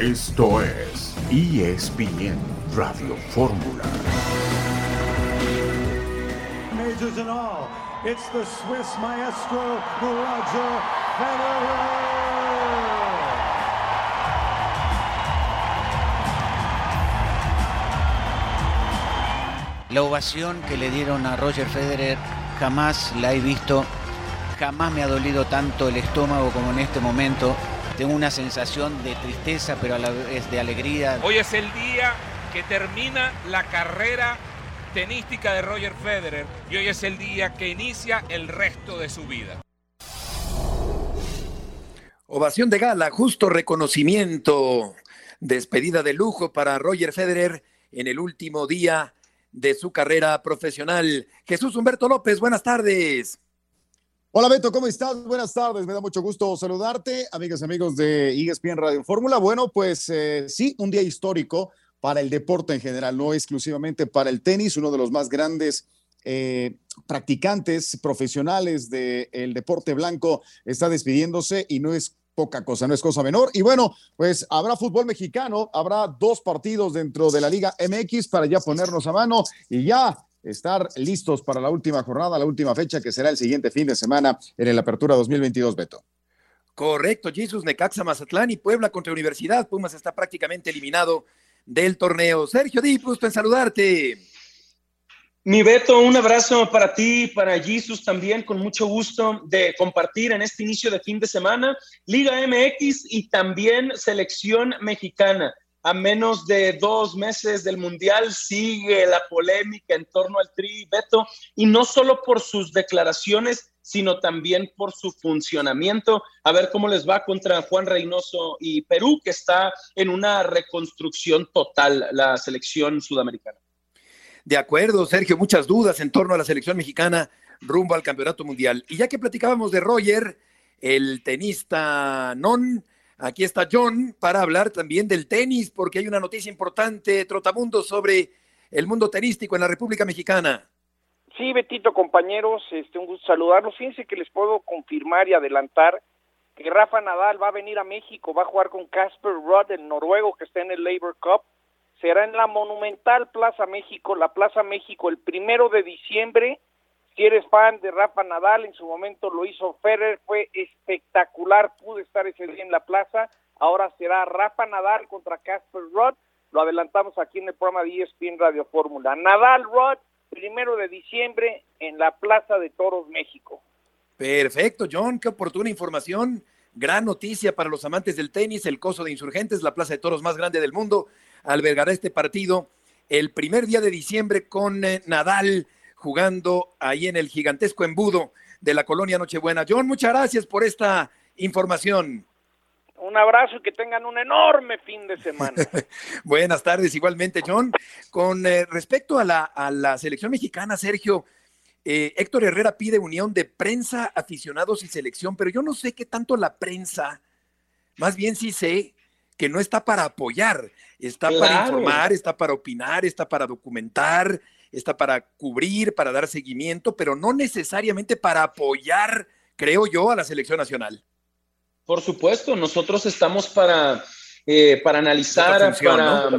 Esto es ESPN Radio Fórmula. Majors and all, it's the Swiss maestro Roger Federer. La ovación que le dieron a Roger Federer jamás la he visto, jamás me ha dolido tanto el estómago como en este momento. Tengo una sensación de tristeza, pero a la vez de alegría. Hoy es el día que termina la carrera tenística de Roger Federer y hoy es el día que inicia el resto de su vida. Ovación de gala, justo reconocimiento, despedida de lujo para Roger Federer en el último día de su carrera profesional. Jesús Humberto López, buenas tardes. Hola Beto, ¿cómo estás? Buenas tardes, me da mucho gusto saludarte, amigas y amigos de ESPN Radio Fórmula. Bueno, pues eh, sí, un día histórico para el deporte en general, no exclusivamente para el tenis, uno de los más grandes eh, practicantes profesionales del deporte blanco está despidiéndose y no es poca cosa, no es cosa menor. Y bueno, pues habrá fútbol mexicano, habrá dos partidos dentro de la Liga MX para ya ponernos a mano y ya estar listos para la última jornada, la última fecha que será el siguiente fin de semana en el Apertura 2022, Beto. Correcto, Jesús, Necaxa, Mazatlán y Puebla contra Universidad. Pumas está prácticamente eliminado del torneo. Sergio Di, gusto en saludarte. Mi Beto, un abrazo para ti, para Jesus también, con mucho gusto de compartir en este inicio de fin de semana Liga MX y también selección mexicana. A menos de dos meses del Mundial sigue la polémica en torno al Tri Beto y no solo por sus declaraciones, sino también por su funcionamiento. A ver cómo les va contra Juan Reynoso y Perú, que está en una reconstrucción total la selección sudamericana. De acuerdo, Sergio, muchas dudas en torno a la selección mexicana rumbo al Campeonato Mundial. Y ya que platicábamos de Roger, el tenista non, aquí está John para hablar también del tenis, porque hay una noticia importante, Trotamundo, sobre el mundo tenístico en la República Mexicana. Sí, Betito, compañeros, este, un gusto saludarlos. Fíjense que les puedo confirmar y adelantar que Rafa Nadal va a venir a México, va a jugar con Casper Rudd, el noruego que está en el Labor Cup será en la monumental Plaza México, la Plaza México, el primero de diciembre. Si eres fan de Rafa Nadal, en su momento lo hizo Ferrer, fue espectacular, pude estar ese día en la plaza. Ahora será Rafa Nadal contra Casper Rudd. Lo adelantamos aquí en el programa de ESPN Radio Fórmula. Nadal Rudd, primero de diciembre en la Plaza de Toros México. Perfecto, John, qué oportuna información. Gran noticia para los amantes del tenis, el coso de insurgentes, la plaza de toros más grande del mundo albergará este partido el primer día de diciembre con eh, Nadal jugando ahí en el gigantesco embudo de la colonia Nochebuena. John, muchas gracias por esta información. Un abrazo y que tengan un enorme fin de semana. Buenas tardes, igualmente, John. Con eh, respecto a la, a la, selección mexicana, Sergio, eh, Héctor Herrera pide unión de prensa, aficionados y selección, pero yo no sé qué tanto la prensa, más bien sí sé que no está para apoyar, está para informar, está para opinar, está para documentar, está para cubrir, para dar seguimiento, pero no necesariamente para apoyar, creo yo, a la selección nacional. Por supuesto, nosotros estamos para, eh, para analizar, para,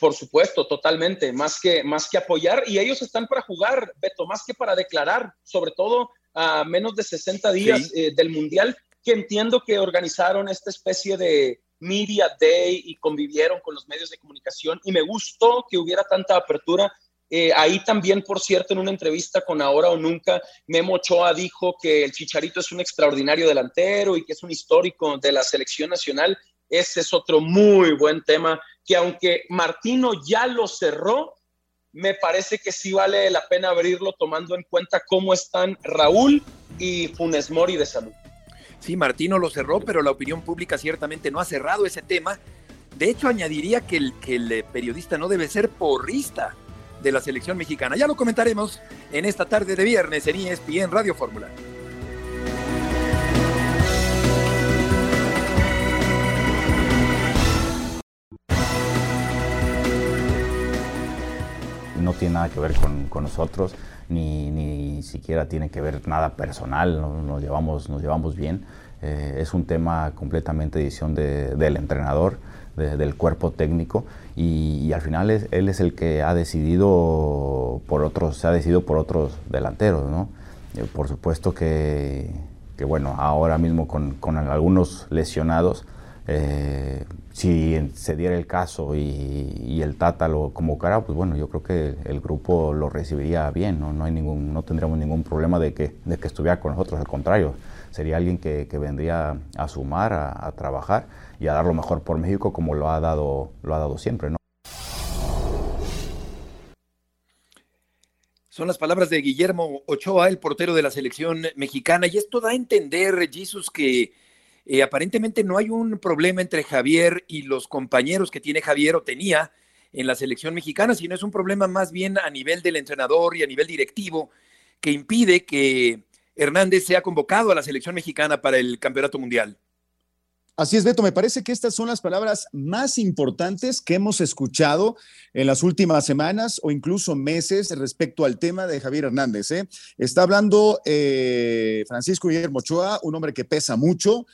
por supuesto, totalmente, más que, más que apoyar, y ellos están para jugar, Beto, más que para declarar, sobre todo a menos de 60 días eh, del Mundial, que entiendo que organizaron esta especie de, Media Day y convivieron con los medios de comunicación y me gustó que hubiera tanta apertura. Eh, ahí también, por cierto, en una entrevista con Ahora o Nunca, Memo Ochoa dijo que el Chicharito es un extraordinario delantero y que es un histórico de la selección nacional. Ese es otro muy buen tema que aunque Martino ya lo cerró, me parece que sí vale la pena abrirlo tomando en cuenta cómo están Raúl y Funes Mori de salud. Sí, Martino lo cerró, pero la opinión pública ciertamente no ha cerrado ese tema. De hecho, añadiría que el, que el eh, periodista no debe ser porrista de la selección mexicana. Ya lo comentaremos en esta tarde de viernes en ESPN Radio Fórmula. No tiene nada que ver con, con nosotros ni, ni siquiera tiene que ver nada personal, nos, llevamos, nos llevamos bien. Eh, es un tema completamente de decisión del entrenador, del cuerpo técnico y, al final él es el que ha decidido por otros, se ha decidido por otros delanteros, ¿no? Eh, por supuesto que, bueno, ahora mismo con, algunos lesionados, eh, si se diera el caso y, el Tata lo convocara, pues bueno, yo creo que el, grupo lo recibiría bien, ¿no? No, hay ningún, no tendríamos ningún problema de que, de que estuviera con nosotros, al contrario, sería alguien que, vendría a sumar, a, trabajar y a dar lo mejor por México como lo ha dado, lo ha dado siempre, ¿no? Son las palabras de Guillermo Ochoa, el portero de la selección mexicana, y esto da a entender, Jesús, que eh, aparentemente no hay un problema entre Javier y los compañeros que tiene Javier o tenía en la selección mexicana, sino es un problema más bien a nivel del entrenador y a nivel directivo que impide que Hernández sea convocado a la selección mexicana para el Campeonato Mundial. Así es, Beto, me parece que estas son las palabras más importantes que hemos escuchado en las últimas semanas o incluso meses respecto al tema de Javier Hernández. ¿eh? Está hablando eh, Francisco Guillermo Ochoa, un hombre que pesa mucho,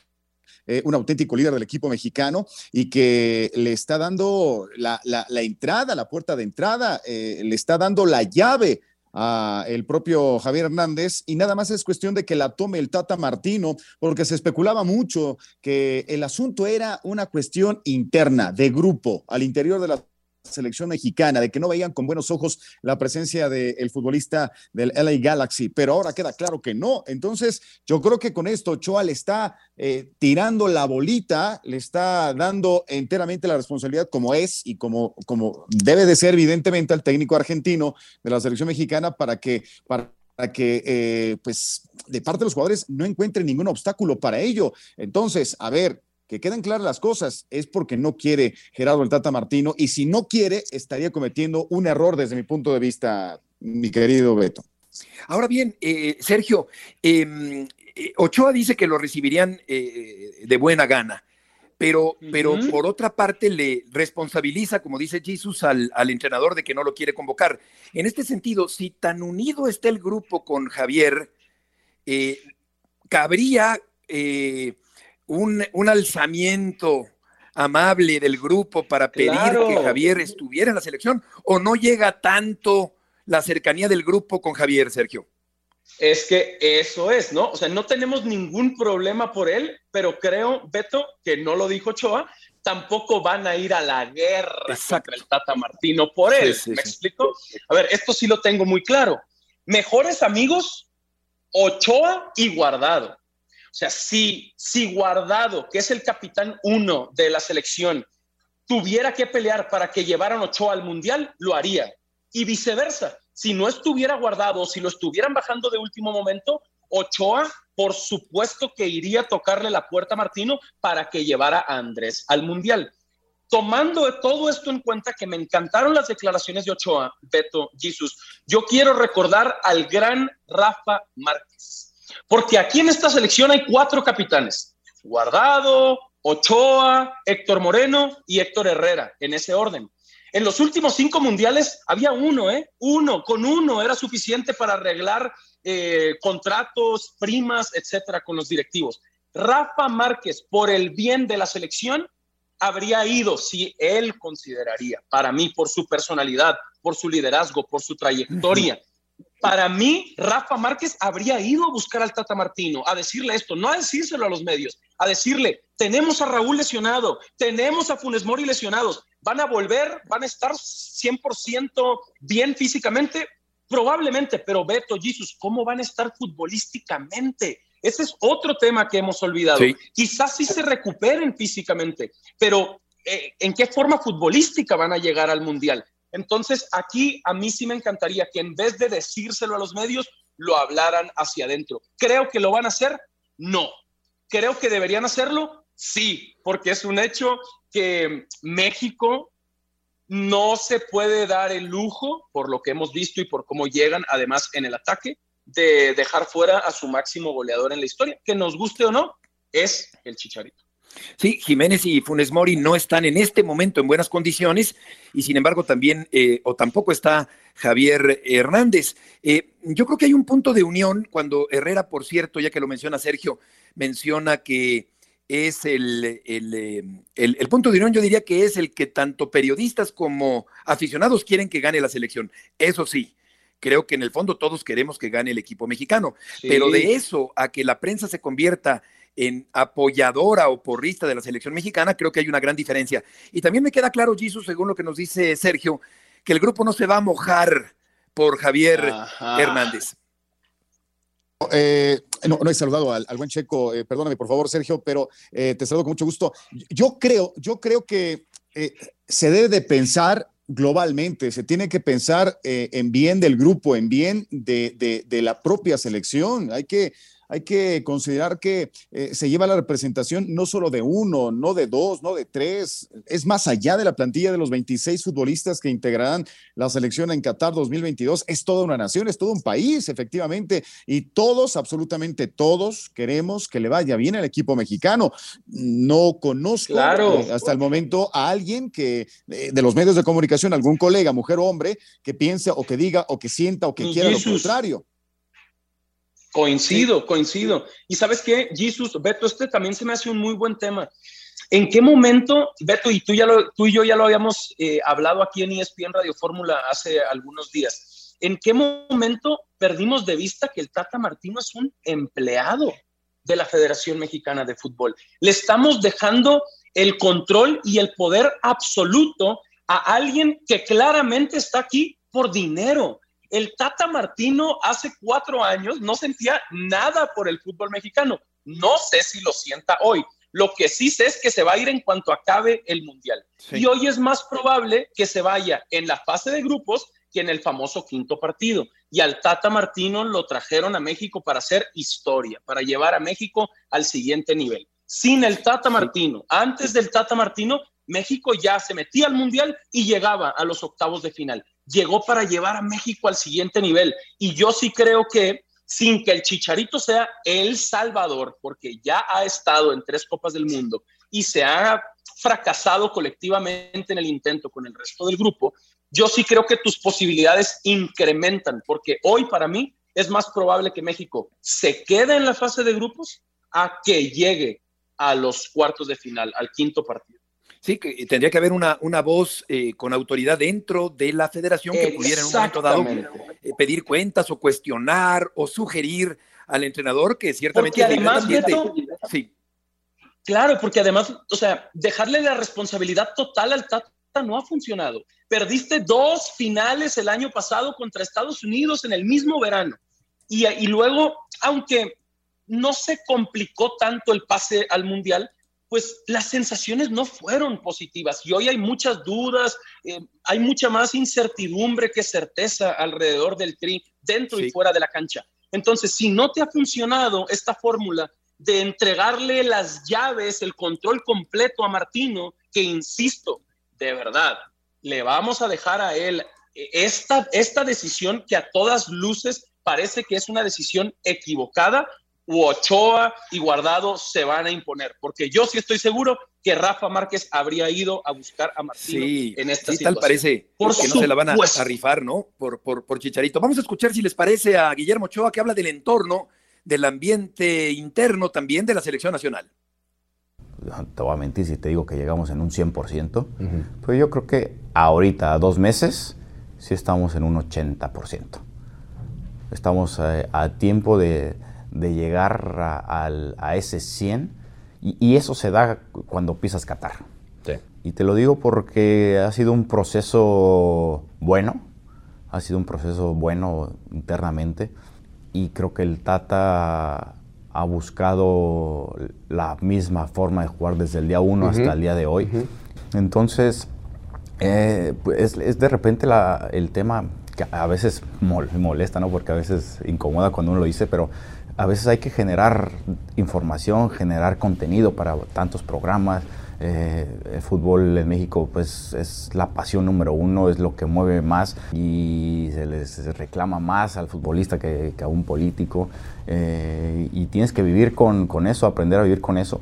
eh, un auténtico líder del equipo mexicano y que le está dando la, entrada, la puerta de entrada, le está dando la llave a el propio Javier Hernández y nada más es cuestión de que la tome el Tata Martino, porque se especulaba mucho que el asunto era una cuestión interna, de grupo, al interior de la selección mexicana, de que no veían con buenos ojos la presencia del futbolista del LA Galaxy, pero ahora queda claro que no. Entonces, yo creo que con esto Ochoa le está eh, tirando la bolita, le está dando enteramente la responsabilidad como es y como, como debe de ser evidentemente al técnico argentino de la selección mexicana para que, para que eh, pues de parte de los jugadores no encuentren ningún obstáculo para ello. Entonces, a ver, que queden claras las cosas, es porque no quiere Gerardo el Tata Martino y si no quiere, estaría cometiendo un error desde mi punto de vista, mi querido Beto. Ahora bien, eh, Sergio, em, eh, Ochoa dice que lo recibirían eh, de buena gana, pero, pero por otra parte le responsabiliza, como dice Jesús, al, al, entrenador de que no lo quiere convocar. En este sentido, si tan unido está el grupo con Javier, cabría un, alzamiento amable del grupo para pedir que Javier estuviera en la selección o no llega tanto la cercanía del grupo con Javier, Sergio? Es que eso es, ¿no? O sea, no tenemos ningún problema por él, pero creo, Beto, que no lo dijo Choa, tampoco van a ir a la guerra contra el Tata Martino por él. ¿Me explico? A ver, esto sí lo tengo muy claro. Mejores amigos, Ochoa y Guardado. Sea, si, si Guardado, que es el capitán uno de la selección, tuviera que pelear para que llevaran Ochoa al Mundial, lo haría. Y viceversa, si no estuviera guardado, si lo estuvieran bajando de último momento, Ochoa, por supuesto que iría a tocarle la puerta a Martino para que llevara a Andrés al Mundial. Tomando todo esto en cuenta, que me encantaron las declaraciones de Ochoa, Beto, Jesús, yo quiero recordar al gran Rafa Márquez porque aquí en esta selección hay cuatro capitanes. Guardado, Ochoa, Héctor Moreno y Héctor Herrera, en ese orden. En los últimos cinco mundiales había uno, ¿eh? Uno, con uno era suficiente para arreglar eh, contratos, primas, etcétera, con los directivos. Rafa Márquez, por el bien de la selección, habría ido si él consideraría, para mí, por su personalidad, por su liderazgo, por su trayectoria, para mí, Rafa Márquez habría ido a buscar al Tata Martino, a decirle esto, no a decírselo a los medios, a decirle, tenemos a Raúl lesionado, tenemos a Funes Mori lesionados, van a volver, van a estar 100% bien físicamente, probablemente, pero Beto, Jesus, ¿cómo van a estar futbolísticamente? Ese es otro tema que hemos olvidado. Quizás sí se recuperen físicamente, pero eh, ¿en qué forma futbolística van a llegar al Mundial? Entonces, aquí a mí sí me encantaría que en vez de decírselo a los medios, lo hablaran hacia adentro. ¿Creo que lo van a hacer? No. ¿Creo que deberían hacerlo? Sí, porque es un hecho que México no se puede dar el lujo, por lo que hemos visto y por cómo llegan además en el ataque, de dejar fuera a su máximo goleador en la historia. Que nos guste o no, es el Chicharito. Sí, Jiménez y Funes Mori no están en este momento en buenas condiciones y sin embargo también eh, o tampoco está Javier Hernández. Eh, yo creo que hay un punto de unión cuando Herrera, por cierto, ya que lo menciona Sergio, menciona que es el, el, el, punto de unión, yo diría que es el que tanto periodistas como aficionados quieren que gane la selección. Eso sí, creo que en el fondo todos queremos que gane el equipo mexicano, pero de eso a que la prensa se convierta en apoyadora o porrista de la selección mexicana, creo que hay una gran diferencia. Y también me queda claro, Jesus, según lo que nos dice Sergio, que el grupo no se va a mojar por Javier Hernández. Eh, no, no he saludado al, buen Checo, eh, perdóname por favor, Sergio, pero eh, te saludo con mucho gusto. Yo creo, yo creo que se debe de pensar globalmente, se tiene que pensar en bien del grupo, en bien de, de la propia selección. Hay que, hay que considerar que eh, se lleva la representación no solo de uno, no de dos, no de tres, es más allá de la plantilla de los 26 futbolistas que integrarán la selección en Qatar 2022, es toda una nación, es todo un país, efectivamente, y todos, absolutamente todos, queremos que le vaya bien al equipo mexicano. No conozco eh, hasta el momento a alguien que eh, de los medios de comunicación, algún colega, mujer o hombre, que piense o que diga o que sienta o que quiera lo contrario. Coincido, coincido. Y sabes qué, Jesus, Beto, este también se me hace un muy buen tema. ¿En qué momento, Beto, y tú, ya lo, tú y yo ya lo habíamos eh, hablado aquí en ESPN Radio Fórmula hace algunos días, ¿en qué momento perdimos de vista que el Tata Martino es un empleado de la Federación Mexicana de Fútbol? Le estamos dejando el control y el poder absoluto a alguien que claramente está aquí por dinero, el Tata Martino hace cuatro años no sentía nada por el fútbol mexicano. No sé si lo sienta hoy. Lo que sí sé es que se va a ir en cuanto acabe el Mundial. Y hoy es más probable que se vaya en la fase de grupos que en el famoso quinto partido. Y al Tata Martino lo trajeron a México para hacer historia, para llevar a México al siguiente nivel. Sin el Tata Martino, antes del Tata Martino, México ya se metía al Mundial y llegaba a los octavos de final llegó para llevar a México al siguiente nivel. Y yo sí creo que sin que el Chicharito sea el Salvador, porque ya ha estado en tres Copas del Mundo y se ha fracasado colectivamente en el intento con el resto del grupo, yo sí creo que tus posibilidades incrementan, porque hoy para mí es más probable que México se quede en la fase de grupos a que llegue a los cuartos de final, al quinto partido. Sí, que tendría que haber una, una voz eh, con autoridad dentro de la federación que pudiera en un momento dado eh, pedir cuentas o cuestionar o sugerir al entrenador que ciertamente... Porque además, sí. Claro, porque además, o sea, dejarle la responsabilidad total al Tata no ha funcionado. Perdiste dos finales el año pasado contra Estados Unidos en el mismo verano. Y, y luego, aunque no se complicó tanto el pase al Mundial, pues las sensaciones no fueron positivas y hoy hay muchas dudas, eh, hay mucha más incertidumbre que certeza alrededor del tri, dentro y fuera de la cancha. Entonces, si no te ha funcionado esta fórmula de entregarle las llaves, el control completo a Martino, que insisto, de verdad, le vamos a dejar a él eh, esta, esta decisión que a todas luces parece que es una decisión equivocada, Ochoa y Guardado se van a imponer, porque yo sí estoy seguro que Rafa Márquez habría ido a buscar a Martino en esta sí, tal parece por que no se la van a, rifar, ¿no? Por, por, por, Chicharito. Vamos a escuchar si les parece a Guillermo Ochoa que habla del entorno, del ambiente interno también de la selección nacional. Te voy a mentir si te digo que llegamos en un 100%, pues yo creo que ahorita, a dos meses, sí estamos en un 80%. Estamos eh, a tiempo de de llegar a, ese 100 y, eso se da cuando pisas Qatar. Y te lo digo porque ha sido un proceso bueno, ha sido un proceso bueno internamente y creo que el Tata ha buscado la misma forma de jugar desde el día 1 hasta el día de hoy. Entonces, eh, pues, es, de repente el tema que a veces molesta, ¿no? Porque a veces incomoda cuando uno lo dice, pero a veces hay que generar información, generar contenido para tantos programas. Eh, el fútbol en México pues es la pasión número uno, es lo que mueve más y se les reclama más al futbolista que, a un político eh, y tienes que vivir con, eso, aprender a vivir con eso.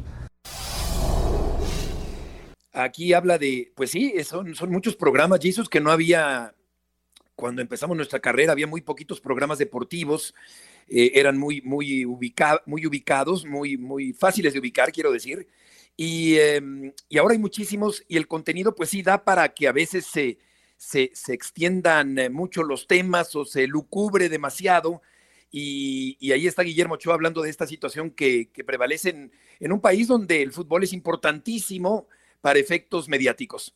Aquí habla de, pues sí, son, son muchos programas, Jesus, que no había, cuando empezamos nuestra carrera había muy poquitos programas deportivos eh, eran muy, muy, muy ubicados, muy, muy fáciles de ubicar, quiero decir. Y, em, y, ahora hay muchísimos y el contenido pues sí da para que a veces se, se, se extiendan eh, mucho los temas o se lucubre demasiado. Y, y, ahí está Guillermo Ochoa hablando de esta situación que, que prevalece en, en un país donde el fútbol es importantísimo para efectos mediáticos.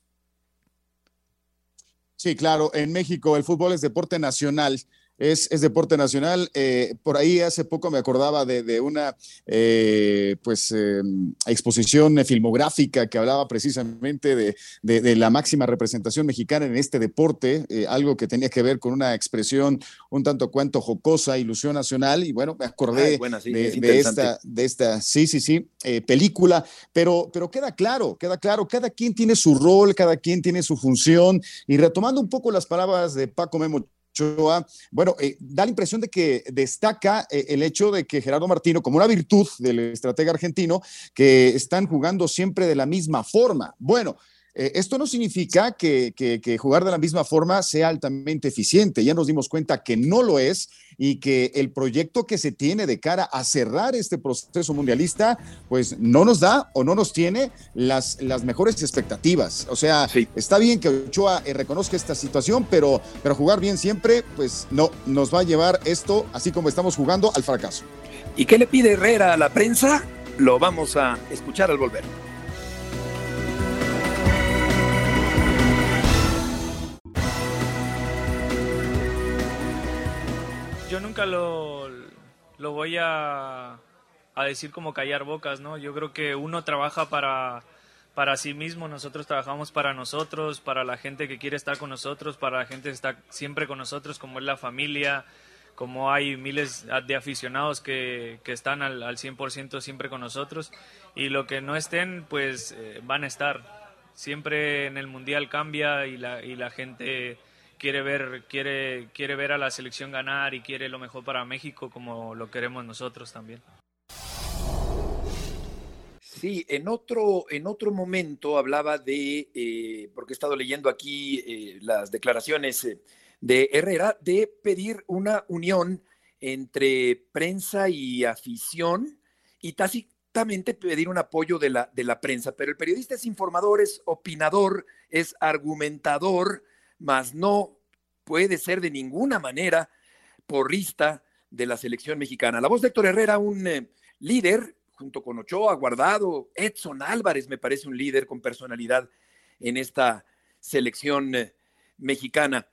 Sí, claro, en México el fútbol es deporte nacional es, deporte nacional. Eh, por ahí hace poco me acordaba de, una eh, pues, em, exposición filmográfica que hablaba precisamente de, la máxima representación mexicana en este deporte, eh, algo que tenía que ver con una expresión un tanto cuanto jocosa, ilusión nacional, y bueno, me acordé de, esta, de esta, sí, sí, sí, película, pero, pero queda claro, queda claro, cada quien tiene su rol, cada quien tiene su función, y retomando un poco las palabras de Paco Memo bueno, eh, da la impresión de que destaca eh, el hecho de que Gerardo Martino, como una virtud del estratega argentino, que están jugando siempre de la misma forma. Bueno, eh, esto no significa que, jugar de la misma forma sea altamente eficiente. Ya nos dimos cuenta que no lo es y que el proyecto que se tiene de cara a cerrar este proceso mundialista, pues no nos da o no nos tiene las, las mejores expectativas. O sea, está bien que Ochoa eh, reconozca esta situación, pero, pero jugar bien siempre, pues no, nos va a llevar esto, así como estamos jugando, al fracaso. ¿Y qué le pide Herrera a la prensa? Lo vamos a escuchar al volver. Nunca lo, lo voy a, a, decir como callar bocas, ¿no? Yo creo que uno trabaja para, para sí mismo, nosotros trabajamos para nosotros, para la gente que quiere estar con nosotros, para la gente que está siempre con nosotros, como es la familia, como hay miles de aficionados que, que están al, al 100% siempre con nosotros y lo que no estén, pues eh, van a estar. Siempre en el Mundial cambia y la, y la gente quiere ver, quiere, quiere ver a la selección ganar y quiere lo mejor para México como lo queremos nosotros también. Sí, en otro, en otro momento hablaba de, eh, porque he estado leyendo aquí eh, las declaraciones eh, de Herrera, de pedir una unión entre prensa y afición y tácitamente pedir un apoyo de la, de la prensa. Pero el periodista es informador, es opinador, es argumentador, mas no puede ser de ninguna manera porrista de la selección mexicana. La voz de Héctor Herrera, un eh, líder, junto con Ochoa, Guardado, Edson Álvarez, me parece un líder con personalidad en esta selección eh, mexicana.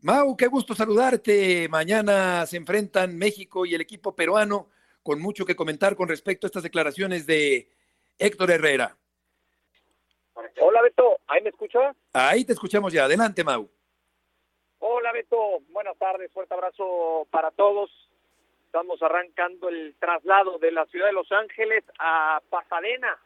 Mau, qué gusto saludarte. Mañana se enfrentan México y el equipo peruano con mucho que comentar con respecto a estas declaraciones de Héctor Herrera. Hola Beto, ¿ahí me escuchas? Ahí te escuchamos ya. Adelante, Mau. Hola Beto, buenas tardes, fuerte abrazo para todos. Estamos arrancando el traslado de la ciudad de Los Ángeles a Pasadena.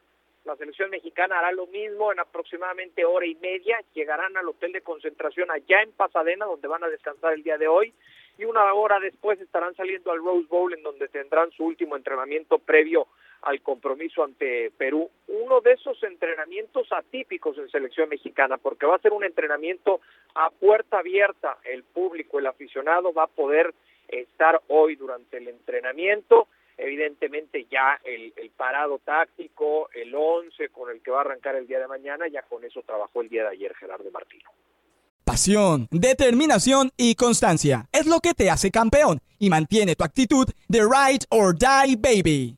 La selección mexicana hará lo mismo en aproximadamente hora y media. Llegarán al hotel de concentración allá en Pasadena, donde van a descansar el día de hoy. Y una hora después estarán saliendo al Rose Bowl, en donde tendrán su último entrenamiento previo al compromiso ante Perú. Uno de esos entrenamientos atípicos en selección mexicana, porque va a ser un entrenamiento a puerta abierta. El público, el aficionado va a poder estar hoy durante el entrenamiento. Evidentemente ya el, parado táctico, el 11 con el que va a arrancar el día de mañana, ya con eso trabajó el día de ayer Gerardo Martino. Pasión, determinación y constancia es lo que te hace campeón y mantiene tu actitud de ride or die baby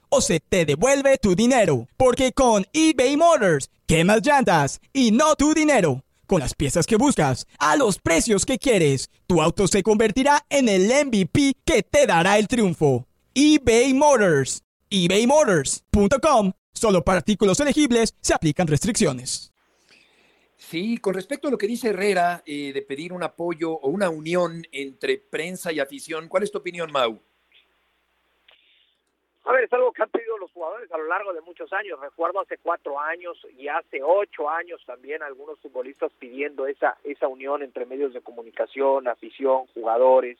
o se te devuelve tu dinero. Porque con eBay Motors, quemas llantas y no tu dinero. Con las piezas que buscas, a los precios que quieres, tu auto se convertirá en el MVP que te dará el triunfo. eBay Motors. ebaymotors.com. Solo para artículos elegibles se aplican restricciones. Sí, con respecto a lo que dice Herrera eh, de pedir un apoyo o una unión entre prensa y afición, ¿cuál es tu opinión, Mau? A ver, es algo que han pedido los jugadores a lo largo de muchos años. Recuerdo hace cuatro años y hace ocho años también algunos futbolistas pidiendo esa, esa unión entre medios de comunicación, afición, jugadores.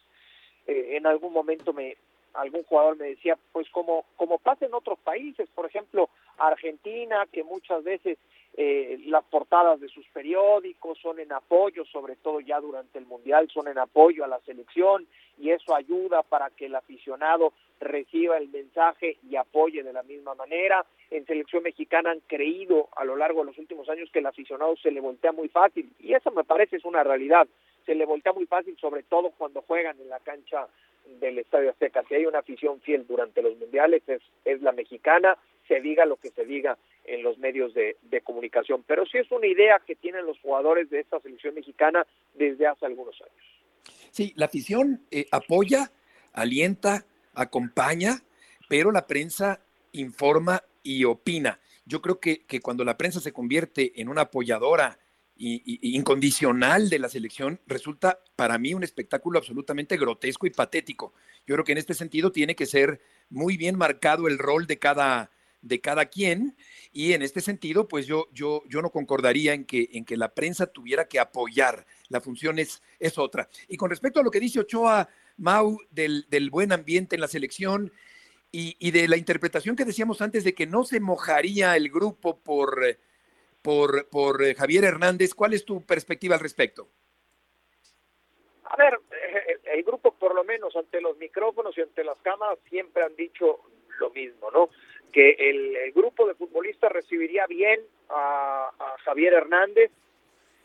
Eh, en algún momento me algún jugador me decía, pues como, como pasa en otros países, por ejemplo, Argentina, que muchas veces eh, las portadas de sus periódicos son en apoyo, sobre todo ya durante el Mundial, son en apoyo a la selección y eso ayuda para que el aficionado reciba el mensaje y apoye de la misma manera. En selección mexicana han creído a lo largo de los últimos años que el aficionado se le voltea muy fácil y eso me parece es una realidad. Se le voltea muy fácil, sobre todo cuando juegan en la cancha del Estadio Azteca. Si hay una afición fiel durante los mundiales es, la mexicana, se diga lo que se diga en los medios de, comunicación. Pero sí es una idea que tienen los jugadores de esta selección mexicana desde hace algunos años. Sí, la afición eh, apoya, alienta, acompaña, pero la prensa informa y opina. Yo creo que, que cuando la prensa se convierte en una apoyadora incondicional de la selección, resulta para mí un espectáculo absolutamente grotesco y patético. Yo creo que en este sentido tiene que ser muy bien marcado el rol de cada, de cada quien y en este sentido, pues yo, yo, yo no concordaría en que, en que la prensa tuviera que apoyar. La función es, es otra. Y con respecto a lo que dice Ochoa Mau del, del buen ambiente en la selección y, y, de la interpretación que decíamos antes de que no se mojaría el grupo por, por, por eh, Javier Hernández, ¿cuál es tu perspectiva al respecto? A ver, eh, el grupo por lo menos ante los micrófonos y ante las cámaras siempre han dicho lo mismo, ¿no? que el, grupo de futbolistas recibiría bien a, Javier Hernández,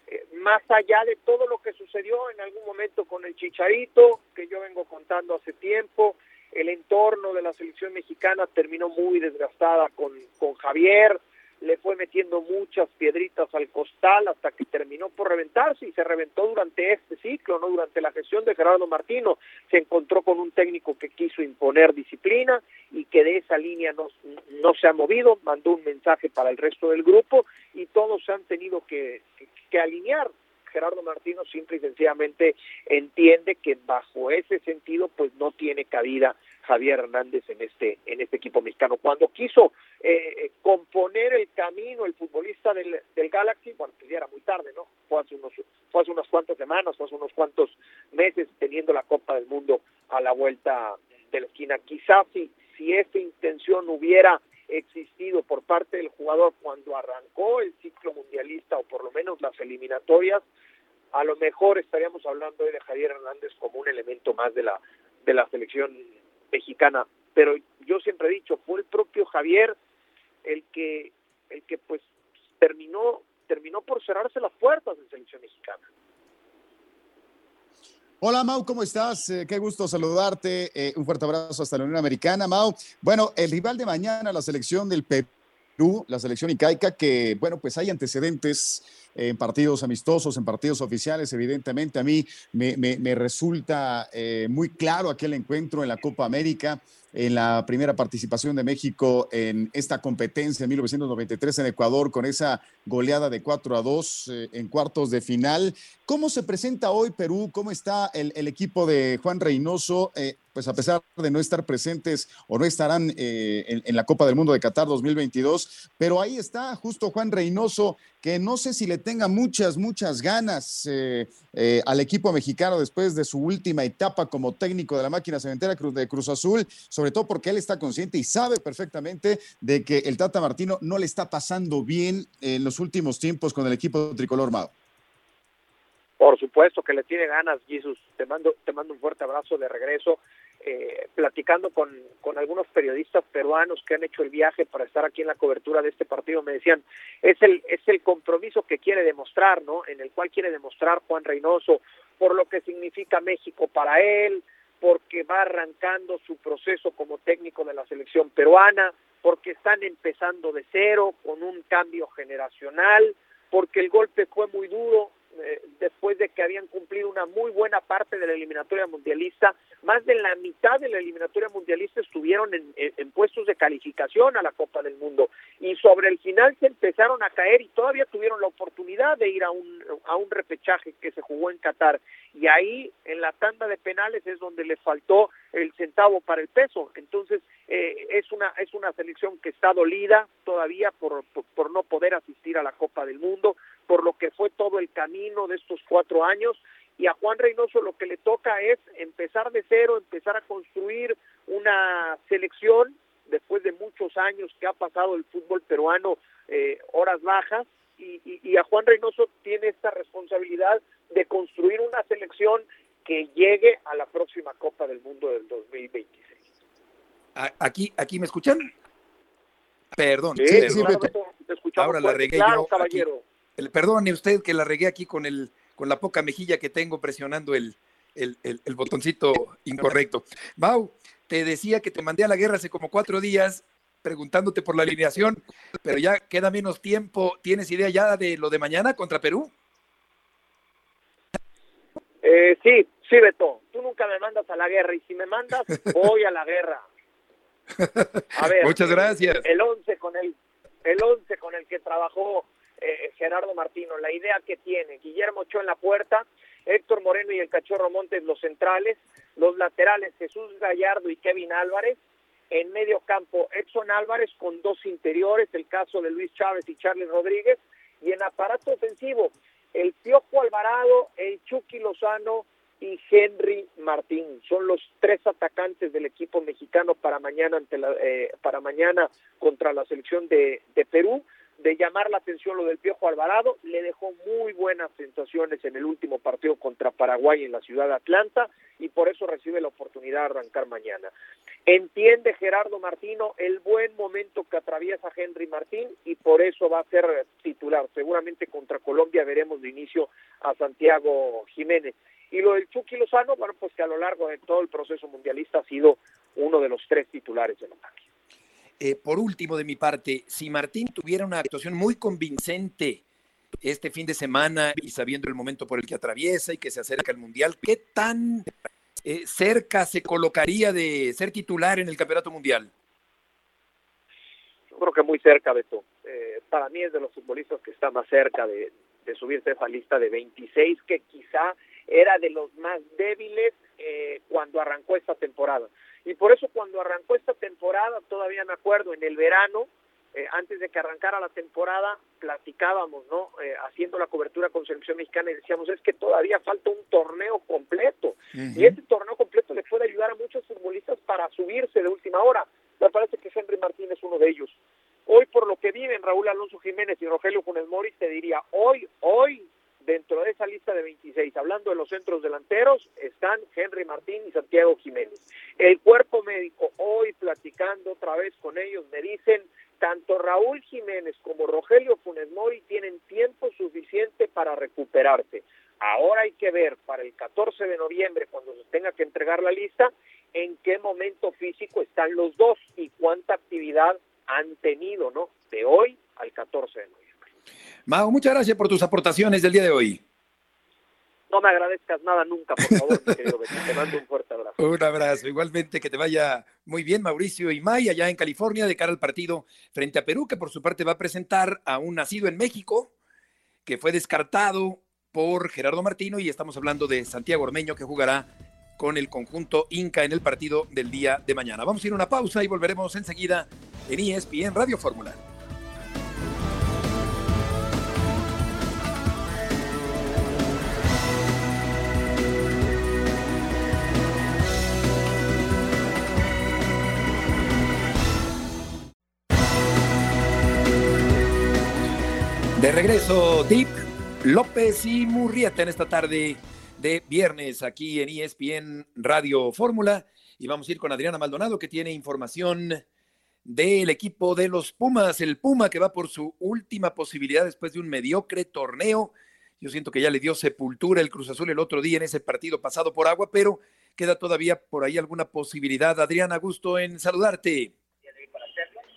eh, más allá de todo lo que sucedió en algún momento con el Chicharito, que yo vengo contando hace tiempo, el entorno de la selección mexicana terminó muy desgastada con, con Javier, le fue metiendo muchas piedritas al costal hasta que terminó por reventarse y se reventó durante este ciclo, no durante la gestión de Gerardo Martino. Se encontró con un técnico que quiso imponer disciplina y que de esa línea no, no se ha movido, mandó un mensaje para el resto del grupo y todos se han tenido que, que alinear. Gerardo Martino simple y sencillamente entiende que bajo ese sentido pues no tiene cabida Javier Hernández en este en este equipo mexicano. Cuando quiso eh, eh, componer el camino el futbolista del, del Galaxy, bueno, pues ya era muy tarde, ¿no? Fue hace unos fue hace unas cuantas semanas, fue hace unos cuantos meses teniendo la Copa del Mundo a la vuelta de la esquina. Quizás si si esa intención hubiera existido por parte del jugador cuando arrancó el ciclo mundialista o por lo menos las eliminatorias, a lo mejor estaríamos hablando hoy de Javier Hernández como un elemento más de la de la selección mexicana, pero yo siempre he dicho, fue el propio Javier el que, el que pues terminó, terminó por cerrarse las puertas en selección mexicana. Hola Mau, ¿cómo estás? Eh, qué gusto saludarte. Eh, un fuerte abrazo hasta la Unión Americana, Mau. Bueno, el rival de mañana, la selección del Perú, la selección Icaica, que bueno, pues hay antecedentes en partidos amistosos, en partidos oficiales, evidentemente a mí me, resulta eh, muy claro aquel encuentro en la Copa América en la primera participación de México en esta competencia en 1993 en Ecuador con esa goleada de 4 a 2 eh, en cuartos de final. ¿Cómo se presenta hoy Perú? ¿Cómo está el, equipo de Juan Reynoso? Eh, pues a pesar de no estar presentes o no estarán eh, en, la Copa del Mundo de Qatar 2022, pero ahí está justo Juan Reynoso, que no sé si le tenga muchas, muchas ganas al equipo mexicano después de su última etapa como técnico de la máquina cementera de Cruz Azul, sobre todo porque él está consciente y sabe perfectamente de que el Tata Martino no le está pasando bien en los últimos tiempos con el equipo tricolor Mao. Por supuesto que le tiene ganas, Jesús. Te mando, te mando un fuerte abrazo de regreso. Eh, platicando con, con algunos periodistas peruanos que han hecho el viaje para estar aquí en la cobertura de este partido, me decían, es el, es el compromiso que quiere demostrar, ¿no? En el cual quiere demostrar Juan Reynoso por lo que significa México para él, porque va arrancando su proceso como técnico de la selección peruana, porque están empezando de cero con un cambio generacional, porque el golpe fue muy duro, eh, después de que habían cumplido una muy buena parte de la eliminatoria mundialista. Más de la mitad de la eliminatoria mundialista estuvieron en, en, puestos de calificación a la Copa del Mundo y sobre el final se empezaron a caer y todavía tuvieron la oportunidad de ir a un, a un repechaje que se jugó en Qatar y ahí en la tanda de penales es donde le faltó el centavo para el peso. Entonces eh, es una es una selección que está dolida todavía por, por no poder asistir a la Copa del Mundo, por lo que fue todo el camino de estos cuatro años y a Juan Reynoso lo que le toca es empezar de cero, empezar a construir una selección después de muchos años que ha pasado el fútbol peruano eh, horas bajas y, y, a Juan Reynoso tiene esta responsabilidad de construir una selección que llegue a la próxima Copa del Mundo del 2026. Aquí, aquí me escuchan. Perdón, sí, sí, te escuchamos Ahora la regué yo. Caballero. Perdone usted que la regué aquí con el con la poca mejilla que tengo presionando el, el, el, botoncito incorrecto. Mau, te decía que te mandé a la guerra hace como cuatro días preguntándote por la alineación, pero ya queda menos tiempo. ¿Tienes idea ya de lo de mañana contra Perú? Eh, sí, sí, Beto. Tú nunca me mandas a la guerra y si me mandas, voy a la guerra. A ver, Muchas gracias. El 11 con el, el 11 con el que trabajó eh, Gerardo Martino, la idea que tiene, Guillermo Ochoa en la puerta, Héctor Moreno y el Cachorro Montes los centrales, los laterales Jesús Gallardo y Kevin Álvarez, en medio campo Edson Álvarez con dos interiores, el caso de Luis Chávez y Charles Rodríguez, y en aparato ofensivo el Piojo Alvarado, el Chucky Lozano y Henry Martín. Son los tres atacantes del equipo mexicano para mañana ante la, eh, para mañana contra la selección de, de Perú de llamar la atención lo del Piojo Alvarado, le dejó muy buenas sensaciones en el último partido contra Paraguay en la ciudad de Atlanta y por eso recibe la oportunidad de arrancar mañana. Entiende Gerardo Martino el buen momento que atraviesa Henry Martín y por eso va a ser titular. Seguramente contra Colombia veremos de inicio a Santiago Jiménez. Y lo del Chucky Lozano, bueno, pues que a lo largo de todo el proceso mundialista ha sido uno de los tres titulares del ataque. Eh, por último, de mi parte, si Martín tuviera una actuación muy convincente este fin de semana y sabiendo el momento por el que atraviesa y que se acerca al Mundial, ¿qué tan eh, cerca se colocaría de ser titular en el Campeonato Mundial? Yo creo que muy cerca, Beto. Eh, para mí es de los futbolistas que está más cerca de, de subirse a esa lista de 26, que quizá era de los más débiles cuando arrancó esta temporada. Y por eso cuando arrancó esta temporada, todavía me acuerdo, en el verano, eh, antes de que arrancara la temporada, platicábamos, ¿no? Eh, haciendo la cobertura con selección mexicana y decíamos, es que todavía falta un torneo completo. Y ese torneo completo le puede ayudar a muchos futbolistas para subirse de última hora. Me parece que Henry Martín es uno de ellos. Hoy, por lo que viven Raúl Alonso Jiménez y Rogelio Funes Mori, te diría, hoy, esa lista de 26, hablando de los centros delanteros, están Henry Martín y Santiago Jiménez. El cuerpo médico, hoy platicando otra vez con ellos, me dicen, tanto Raúl Jiménez como Rogelio Funes Mori tienen tiempo suficiente para recuperarse. Ahora hay que ver para el 14 de noviembre, cuando se tenga que entregar la lista, en qué momento físico están los dos y cuánta actividad han tenido, ¿no? De hoy al 14 de noviembre. Mao, muchas gracias por tus aportaciones del día de hoy. No me agradezcas nada nunca, por favor, querido Te mando un fuerte abrazo. Un abrazo. Igualmente, que te vaya muy bien, Mauricio y May, allá en California, de cara al partido frente a Perú, que por su parte va a presentar a un nacido en México, que fue descartado por Gerardo Martino, y estamos hablando de Santiago Ormeño, que jugará con el conjunto Inca en el partido del día de mañana. Vamos a ir a una pausa y volveremos enseguida en ESPN Radio Fórmula. De regreso, Deep López y Murrieta en esta tarde de viernes aquí en ESPN Radio Fórmula. Y vamos a ir con Adriana Maldonado que tiene información del equipo de los Pumas, el Puma que va por su última posibilidad después de un mediocre torneo. Yo siento que ya le dio sepultura el Cruz Azul el otro día en ese partido pasado por agua, pero queda todavía por ahí alguna posibilidad. Adriana, gusto en saludarte.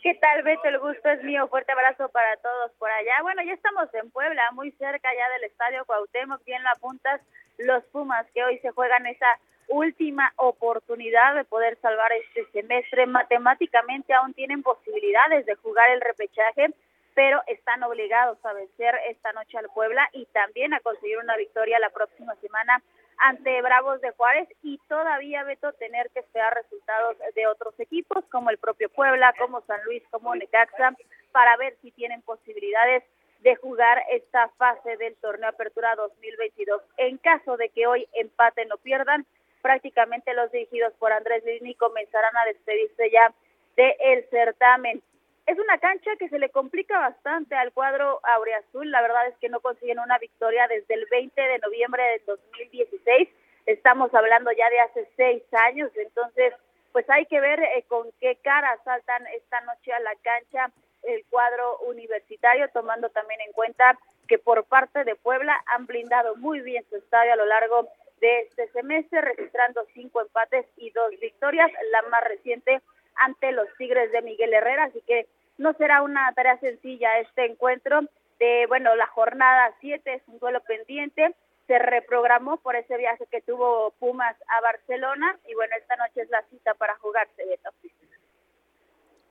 ¿Qué ¿Qué tal, Beto? El gusto es mío. Fuerte abrazo para todos por allá. Bueno, ya estamos en Puebla, muy cerca ya del Estadio Cuauhtémoc, bien la apuntas, los Pumas que hoy se juegan esa última oportunidad de poder salvar este semestre. Matemáticamente aún tienen posibilidades de jugar el repechaje, pero están obligados a vencer esta noche al Puebla y también a conseguir una victoria la próxima semana ante Bravos de Juárez y todavía Beto tener que esperar resultados de otros equipos como el propio Puebla, como San Luis, como Necaxa, para ver si tienen posibilidades de jugar esta fase del torneo Apertura 2022. En caso de que hoy empaten o pierdan, prácticamente los dirigidos por Andrés Lini comenzarán a despedirse ya del certamen. Es una cancha que se le complica bastante al cuadro aureazul. La verdad es que no consiguen una victoria desde el 20 de noviembre del 2016. Estamos hablando ya de hace seis años. Entonces, pues hay que ver eh, con qué cara saltan esta noche a la cancha el cuadro universitario, tomando también en cuenta que por parte de Puebla han blindado muy bien su estadio a lo largo de este semestre, registrando cinco empates y dos victorias, la más reciente ante los Tigres de Miguel Herrera. Así que no será una tarea sencilla este encuentro de, bueno, la jornada 7 es un duelo pendiente, se reprogramó por ese viaje que tuvo Pumas a Barcelona y bueno, esta noche es la cita para jugarse Beto.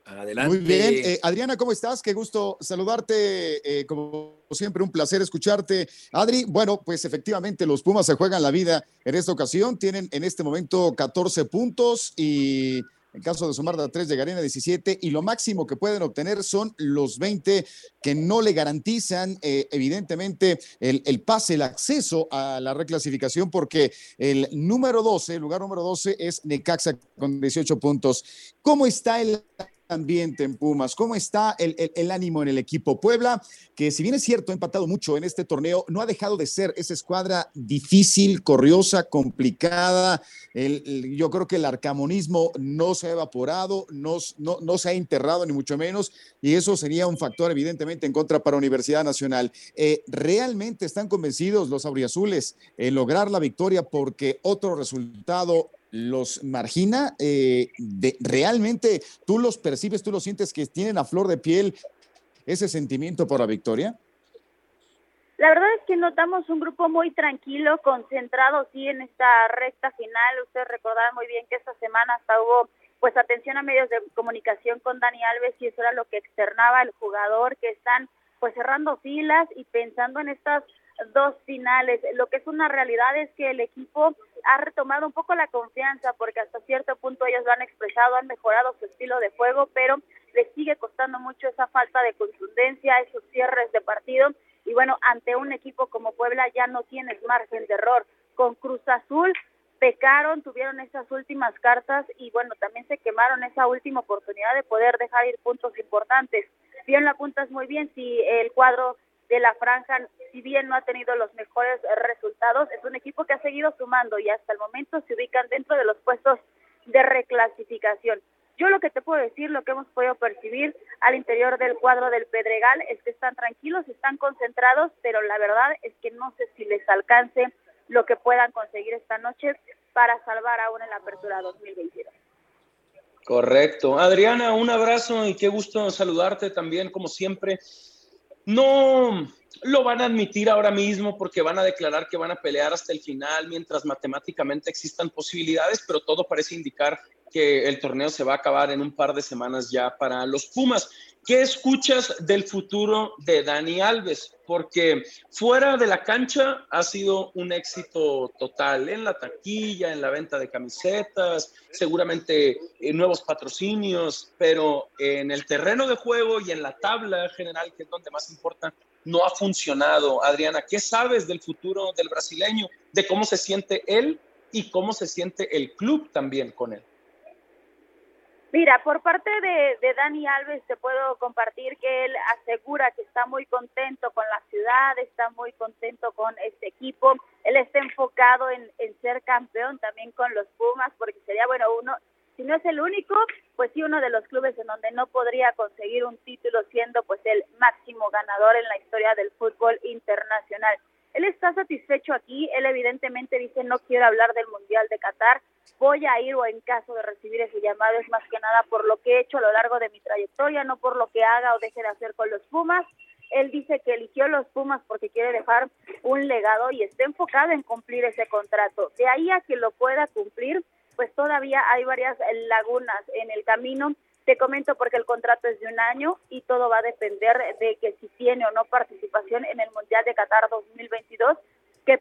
Adelante. Muy bien. Eh, Adriana, ¿cómo estás? Qué gusto saludarte. Eh, como siempre, un placer escucharte. Adri, bueno, pues efectivamente los Pumas se juegan la vida en esta ocasión. Tienen en este momento 14 puntos y en caso de sumar de 3 llegarían a 17 y lo máximo que pueden obtener son los 20 que no le garantizan eh, evidentemente el, el, pase, el acceso a la reclasificación porque el número 12, el lugar número 12 es Necaxa con 18 puntos. ¿Cómo está el ambiente en Pumas? ¿Cómo está el, el, ánimo en el equipo? Puebla, que si bien es cierto, ha empatado mucho en este torneo, no ha dejado de ser esa escuadra difícil, corriosa, complicada. El, yo creo que el arcamonismo no se ha evaporado, no, no, no, se ha enterrado, ni mucho menos, y eso sería un factor evidentemente en contra para Universidad Nacional. Eh, ¿Realmente están convencidos los auriazules en lograr la victoria porque otro resultado los margina? Eh, de, ¿Realmente tú los percibes, tú los sientes que tienen a flor de piel ese sentimiento por la victoria? La verdad es que notamos un grupo muy tranquilo, concentrado sí en esta recta final. Ustedes recordarán muy bien que esta semana hasta hubo pues atención a medios de comunicación con Dani Alves y eso era lo que externaba el jugador, que están pues cerrando filas y pensando en estas dos finales. Lo que es una realidad es que el equipo ha retomado un poco la confianza porque hasta cierto punto ellos lo han expresado, han mejorado su estilo de juego, pero les sigue costando mucho esa falta de contundencia, esos cierres de partido y bueno, ante un equipo como Puebla ya no tienes margen de error. Con Cruz Azul pecaron, tuvieron esas últimas cartas y bueno, también se quemaron esa última oportunidad de poder dejar ir puntos importantes. Bien la apuntas muy bien si el cuadro de la franja, si bien no ha tenido los mejores resultados, es un equipo que ha seguido sumando y hasta el momento se ubican dentro de los puestos de reclasificación. Yo lo que te puedo decir, lo que hemos podido percibir al interior del cuadro del Pedregal es que están tranquilos, están concentrados, pero la verdad es que no sé si les alcance lo que puedan conseguir esta noche para salvar aún en la apertura 2022. Correcto. Adriana, un abrazo y qué gusto saludarte también, como siempre no lo van a admitir ahora mismo porque van a declarar que van a pelear hasta el final mientras matemáticamente existan posibilidades, pero todo parece indicar que el torneo se va a acabar en un par de semanas ya para los Pumas. ¿Qué escuchas del futuro de Dani Alves? Porque fuera de la cancha ha sido un éxito total en la taquilla, en la venta de camisetas, seguramente en nuevos patrocinios, pero en el terreno de juego y en la tabla general, que es donde más importa, no ha funcionado. Adriana, ¿qué sabes del futuro del brasileño? De cómo se siente él y cómo se siente el club también con él. Mira, por parte de, Dani Alves te puedo compartir que él asegura que está muy contento con la ciudad, está muy contento con este equipo, él está enfocado en, ser campeón también con los Pumas, porque sería, bueno, uno, si no es el único, pues sí uno de los clubes en donde no podría conseguir un título siendo pues el máximo ganador en la historia del fútbol internacional. Él está satisfecho aquí, él evidentemente dice no quiero hablar del Mundial de Qatar, voy a ir o en caso de recibir ese llamado es más que nada por lo que he hecho a lo largo de mi trayectoria, no por lo que haga o deje de hacer con los Pumas. Él dice que eligió los Pumas porque quiere dejar un legado y está enfocado en cumplir ese contrato. De ahí a que lo pueda cumplir, pues todavía hay varias lagunas en el camino. Te comento porque el contrato es de un año y todo va a depender de que si tiene o no participación en el Mundial de Qatar 2022, que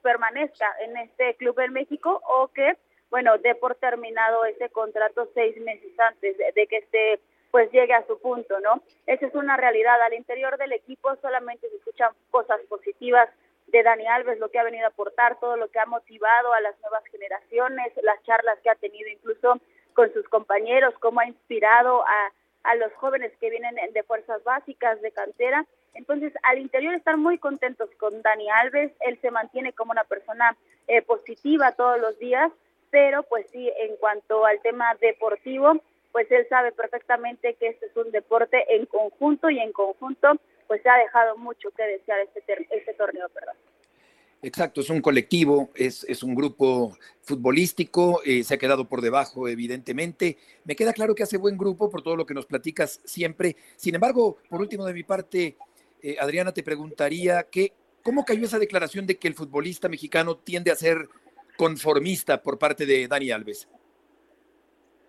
permanezca en este club en México o que bueno, dé por terminado ese contrato seis meses antes de, que este pues llegue a su punto, ¿no? Esa es una realidad. Al interior del equipo solamente se escuchan cosas positivas de Dani Alves, lo que ha venido a aportar, todo lo que ha motivado a las nuevas generaciones, las charlas que ha tenido incluso con sus compañeros, cómo ha inspirado a, a los jóvenes que vienen de fuerzas básicas, de cantera. Entonces, al interior están muy contentos con Dani Alves, él se mantiene como una persona eh, positiva todos los días pero pues sí, en cuanto al tema deportivo, pues él sabe perfectamente que este es un deporte en conjunto y en conjunto pues se ha dejado mucho que desear este, este torneo, perdón. Exacto, es un colectivo, es, es un grupo futbolístico, eh, se ha quedado por debajo, evidentemente. Me queda claro que hace buen grupo por todo lo que nos platicas siempre. Sin embargo, por último de mi parte, eh, Adriana, te preguntaría que, ¿cómo cayó esa declaración de que el futbolista mexicano tiende a ser conformista por parte de Dani Alves.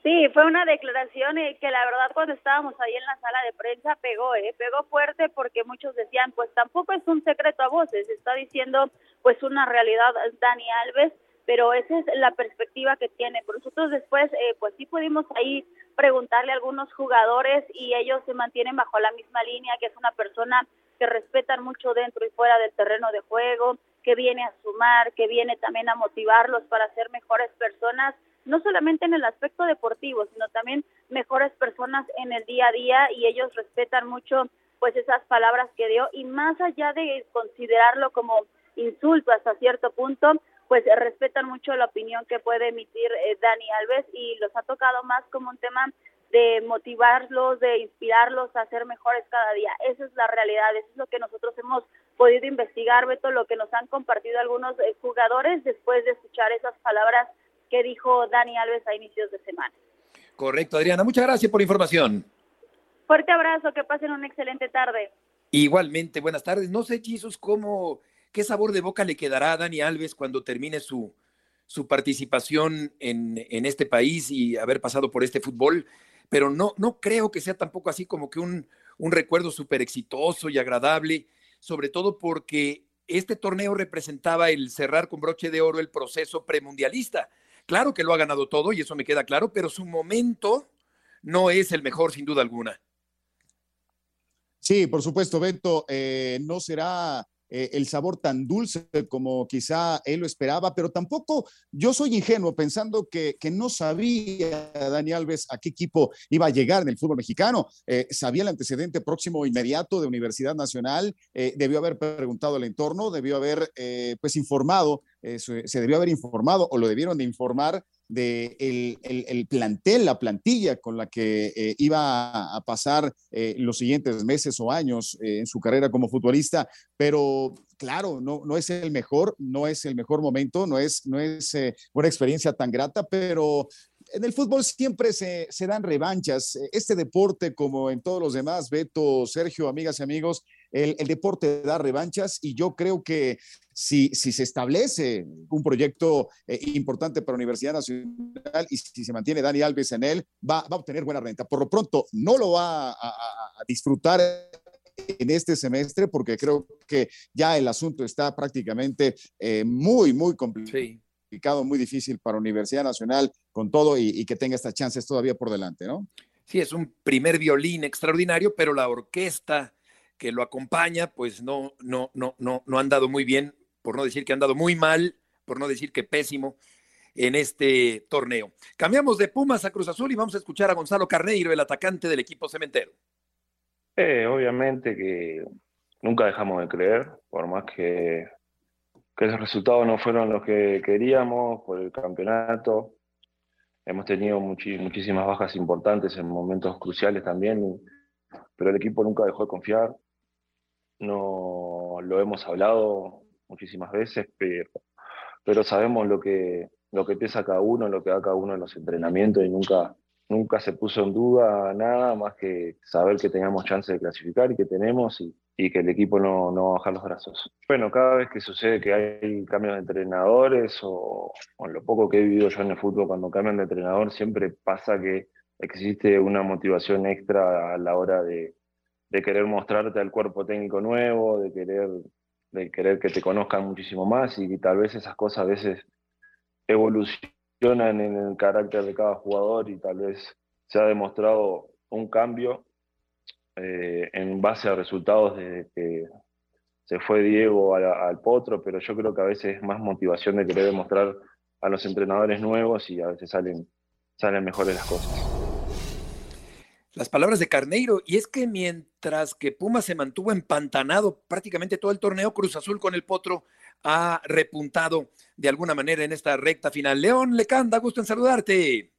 Sí, fue una declaración eh, que la verdad cuando estábamos ahí en la sala de prensa pegó, eh, pegó fuerte porque muchos decían, pues tampoco es un secreto a voces, está diciendo pues una realidad Dani Alves, pero esa es la perspectiva que tiene. Por nosotros después, eh, pues sí pudimos ahí preguntarle a algunos jugadores y ellos se mantienen bajo la misma línea, que es una persona que respetan mucho dentro y fuera del terreno de juego, que viene a sumar, que viene también a motivarlos para ser mejores personas, no solamente en el aspecto deportivo, sino también mejores personas en el día a día y ellos respetan mucho pues esas palabras que dio y más allá de considerarlo como insulto hasta cierto punto, pues respetan mucho la opinión que puede emitir eh, Dani Alves y los ha tocado más como un tema de motivarlos, de inspirarlos a ser mejores cada día. Esa es la realidad, eso es lo que nosotros hemos podido investigar, Beto, lo que nos han compartido algunos eh, jugadores después de escuchar esas palabras que dijo Dani Alves a inicios de semana. Correcto, Adriana. Muchas gracias por la información. Fuerte abrazo, que pasen una excelente tarde. Igualmente, buenas tardes. No sé, Chisos, cómo, qué sabor de boca le quedará a Dani Alves cuando termine su, su participación en, en este país y haber pasado por este fútbol pero no, no creo que sea tampoco así como que un, un recuerdo súper exitoso y agradable, sobre todo porque este torneo representaba el cerrar con broche de oro el proceso premundialista. Claro que lo ha ganado todo y eso me queda claro, pero su momento no es el mejor sin duda alguna. Sí, por supuesto, Beto, eh, no será eh, el sabor tan dulce como quizá él lo esperaba, pero tampoco yo soy ingenuo pensando que, que no sabía Dani Alves a qué equipo iba a llegar en el fútbol mexicano. Eh, sabía el antecedente próximo inmediato de Universidad Nacional, eh, debió haber preguntado al entorno, debió haber pues informado, se debió haber informado o lo debieron de informar de el, plantel, la plantilla con la que eh, iba a pasar eh, los siguientes meses o años eh, en su carrera como futbolista, pero claro, no, no es el mejor, no es el mejor momento, no es, no es una experiencia tan grata, pero en el fútbol siempre se, se, dan revanchas. Este deporte, como en todos los demás, Beto, Sergio, amigas y amigos, el, deporte da revanchas y yo creo que si, si se establece un proyecto eh, importante para la Universidad Nacional y si se mantiene Dani Alves en él, va, va a obtener buena renta. Por lo pronto, no lo va a, disfrutar en este semestre porque creo que ya el asunto está prácticamente eh, muy, muy complicado. muy difícil para Universidad Nacional con todo y, y, que tenga estas chances todavía por delante, ¿no? Sí, es un primer violín extraordinario, pero la orquesta que lo acompaña, pues no, no, no, no, no han dado muy bien, por no decir que han dado muy mal, por no decir que pésimo en este torneo. Cambiamos de Pumas a Cruz Azul y vamos a escuchar a Gonzalo Carneiro, el atacante del equipo cementero. Eh, obviamente que nunca dejamos de creer, por más que, que los resultados no fueron los que queríamos por el campeonato. Hemos tenido muchísimas bajas importantes en momentos cruciales también, pero el equipo nunca dejó de confiar no lo hemos hablado muchísimas veces, pero, pero sabemos lo que, lo que piensa cada uno, lo que da cada uno en los entrenamientos y nunca, nunca se puso en duda nada más que saber que teníamos chance de clasificar y que tenemos y, y que el equipo no, no va a bajar los brazos. Bueno, cada vez que sucede que hay cambios de entrenadores o, o lo poco que he vivido yo en el fútbol, cuando cambian de entrenador, siempre pasa que existe una motivación extra a la hora de, de querer mostrarte al cuerpo técnico nuevo, de querer, de querer que te conozcan muchísimo más y tal vez esas cosas a veces evolucionan en el carácter de cada jugador y tal vez se ha demostrado un cambio eh, en base a resultados desde que se fue Diego al Potro, pero yo creo que a veces es más motivación de querer demostrar a los entrenadores nuevos y a veces salen, salen mejores las cosas. Las palabras de Carneiro, y es que mientras que Puma se mantuvo empantanado prácticamente todo el torneo, Cruz Azul con el Potro ha repuntado de alguna manera en esta recta final. León Lecanda, gusto en saludarte.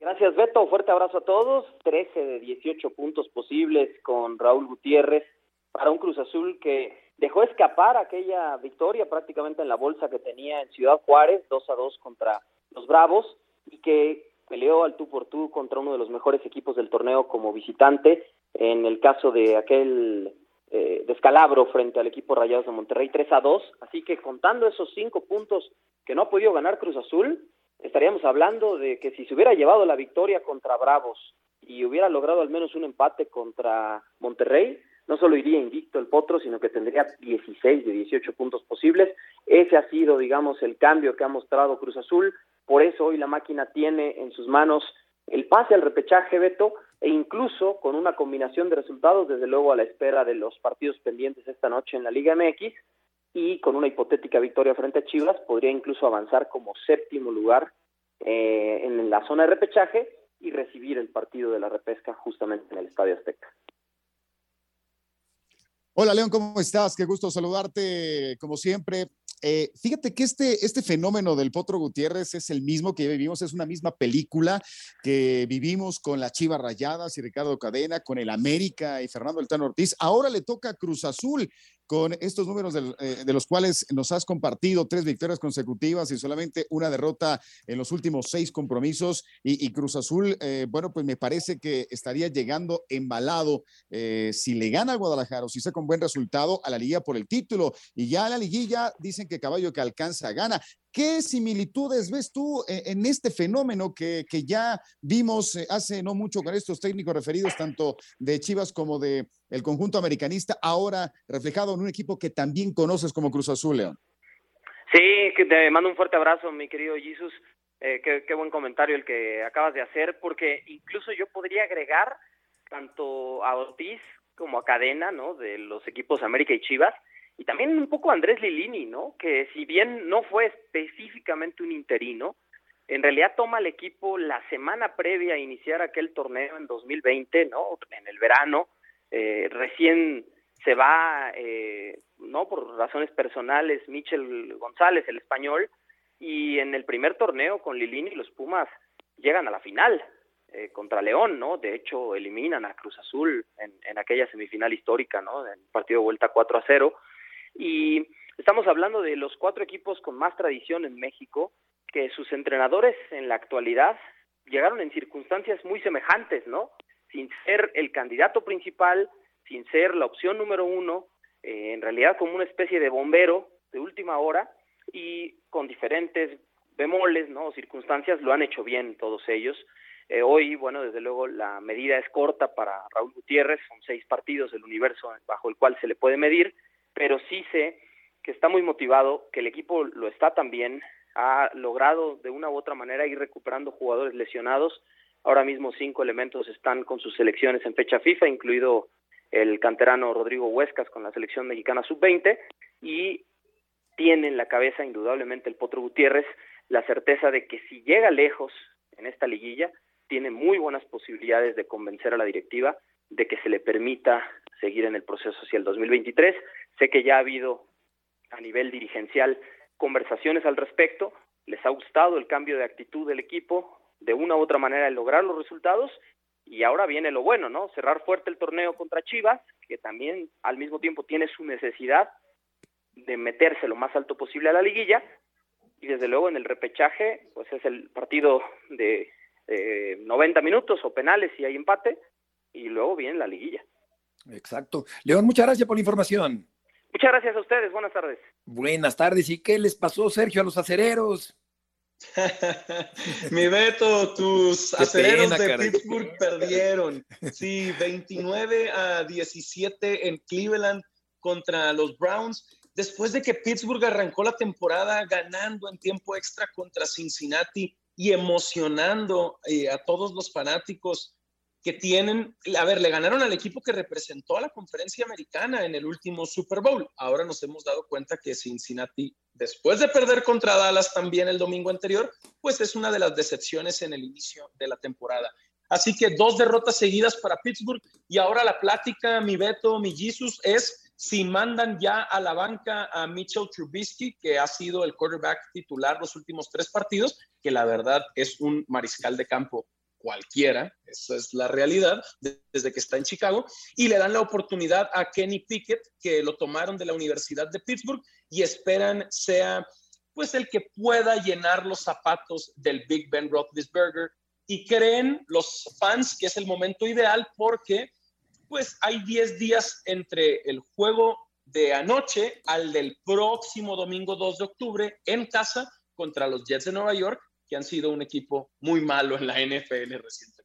Gracias, Beto. Fuerte abrazo a todos. 13 de 18 puntos posibles con Raúl Gutiérrez para un Cruz Azul que dejó escapar aquella victoria prácticamente en la bolsa que tenía en Ciudad Juárez, 2 a 2 contra los Bravos, y que peleó al tú por tú contra uno de los mejores equipos del torneo como visitante. En el caso de aquel eh, descalabro frente al equipo Rayados de Monterrey 3 a 2. Así que contando esos cinco puntos que no ha podido ganar Cruz Azul, estaríamos hablando de que si se hubiera llevado la victoria contra Bravos y hubiera logrado al menos un empate contra Monterrey, no solo iría invicto el Potro, sino que tendría 16 de 18 puntos posibles. Ese ha sido, digamos, el cambio que ha mostrado Cruz Azul. Por eso hoy la máquina tiene en sus manos el pase al repechaje, Beto, e incluso con una combinación de resultados, desde luego a la espera de los partidos pendientes esta noche en la Liga MX, y con una hipotética victoria frente a Chivas, podría incluso avanzar como séptimo lugar eh, en la zona de repechaje y recibir el partido de la repesca justamente en el Estadio Azteca. Hola León, ¿cómo estás? Qué gusto saludarte como siempre. Eh, fíjate que este, este fenómeno del Potro Gutiérrez es el mismo que vivimos, es una misma película que vivimos con la Chivas Rayadas y Ricardo Cadena, con el América y Fernando Eltano Ortiz. Ahora le toca Cruz Azul con estos números eh, de los cuales nos has compartido tres victorias consecutivas y solamente una derrota en los últimos seis compromisos. Y, Cruz Azul, eh, bueno, pues me parece que estaría llegando embalado eh, si le gana a Guadalajara o si saca un buen resultado a la liga por el título. Y ya la liguilla dicen que caballo que alcanza gana. ¿Qué similitudes ves tú en, este fenómeno que, que ya vimos hace no mucho con estos técnicos referidos, tanto de Chivas como de el conjunto americanista, ahora reflejado en un equipo que también conoces como Cruz Azul, León. Sí, te mando un fuerte abrazo, mi querido Jesus. Eh, qué, buen comentario el que acabas de hacer, porque incluso yo podría agregar tanto a Ortiz como a Cadena, ¿no? De los equipos América y Chivas, y también un poco Andrés Lilini, ¿no? Que si bien no fue específicamente un interino, en realidad toma el equipo la semana previa a iniciar aquel torneo en 2020, ¿no? En el verano, eh, recién se va, eh, no por razones personales, Michel González, el español, y en el primer torneo con Lilini los Pumas llegan a la final eh, contra León, ¿no? De hecho, eliminan a Cruz Azul en, en aquella semifinal histórica, ¿no? En partido de vuelta 4 a 0. Y estamos hablando de los cuatro equipos con más tradición en México, que sus entrenadores en la actualidad llegaron en circunstancias muy semejantes, ¿no? Sin ser el candidato principal, sin ser la opción número uno, eh, en realidad como una especie de bombero de última hora y con diferentes bemoles, ¿no? circunstancias, lo han hecho bien todos ellos. Eh, hoy, bueno, desde luego la medida es corta para Raúl Gutiérrez, son seis partidos del universo bajo el cual se le puede medir, pero sí sé que está muy motivado, que el equipo lo está también, ha logrado de una u otra manera ir recuperando jugadores lesionados. Ahora mismo cinco elementos están con sus selecciones en fecha FIFA, incluido el canterano Rodrigo Huescas con la selección mexicana sub-20 y tiene en la cabeza indudablemente el Potro Gutiérrez la certeza de que si llega lejos en esta liguilla, tiene muy buenas posibilidades de convencer a la directiva de que se le permita seguir en el proceso hacia el 2023. Sé que ya ha habido a nivel dirigencial conversaciones al respecto, les ha gustado el cambio de actitud del equipo, de una u otra manera de lograr los resultados y ahora viene lo bueno, ¿no? Cerrar fuerte el torneo contra Chivas, que también al mismo tiempo tiene su necesidad de meterse lo más alto posible a la liguilla y desde luego en el repechaje, pues es el partido de 90 minutos o penales si hay empate, y luego viene la liguilla. Exacto. León, muchas gracias por la información. Muchas gracias a ustedes, buenas tardes. Buenas tardes, ¿y qué les pasó, Sergio, a los acereros? Mi Beto, tus acereros de Pittsburgh perdieron. Sí, 29 a 17 en Cleveland contra los Browns. Después de que Pittsburgh arrancó la temporada ganando en tiempo extra contra Cincinnati y emocionando eh, a todos los fanáticos que tienen, a ver, le ganaron al equipo que representó a la conferencia americana en el último Super Bowl. Ahora nos hemos dado cuenta que Cincinnati, después de perder contra Dallas también el domingo anterior, pues es una de las decepciones en el inicio de la temporada. Así que dos derrotas seguidas para Pittsburgh y ahora la plática, mi Beto, mi Jesus, es si mandan ya a la banca a Mitchell Trubisky, que ha sido el quarterback titular los últimos tres partidos, que la verdad es un mariscal de campo cualquiera, esa es la realidad, desde que está en Chicago, y le dan la oportunidad a Kenny Pickett, que lo tomaron de la Universidad de Pittsburgh, y esperan sea pues el que pueda llenar los zapatos del Big Ben Roethlisberger, y creen los fans que es el momento ideal porque pues hay 10 días entre el juego de anoche al del próximo domingo 2 de octubre en casa contra los Jets de Nueva York que han sido un equipo muy malo en la NFL recientemente.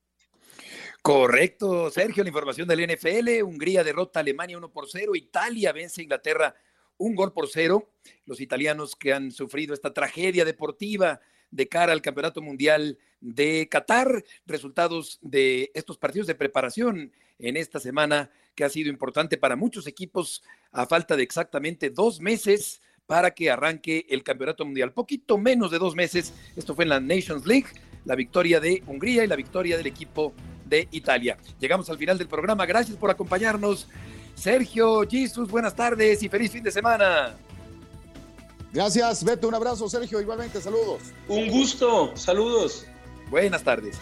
Correcto, Sergio, la información del NFL. Hungría derrota a Alemania 1 por 0. Italia vence a Inglaterra un gol por cero. Los italianos que han sufrido esta tragedia deportiva de cara al Campeonato Mundial de Qatar. Resultados de estos partidos de preparación en esta semana que ha sido importante para muchos equipos a falta de exactamente dos meses para que arranque el Campeonato Mundial. Poquito menos de dos meses, esto fue en la Nations League, la victoria de Hungría y la victoria del equipo de Italia. Llegamos al final del programa, gracias por acompañarnos. Sergio, Jesus, buenas tardes y feliz fin de semana. Gracias, Beto, un abrazo, Sergio, igualmente, saludos. Un gusto, saludos. Buenas tardes.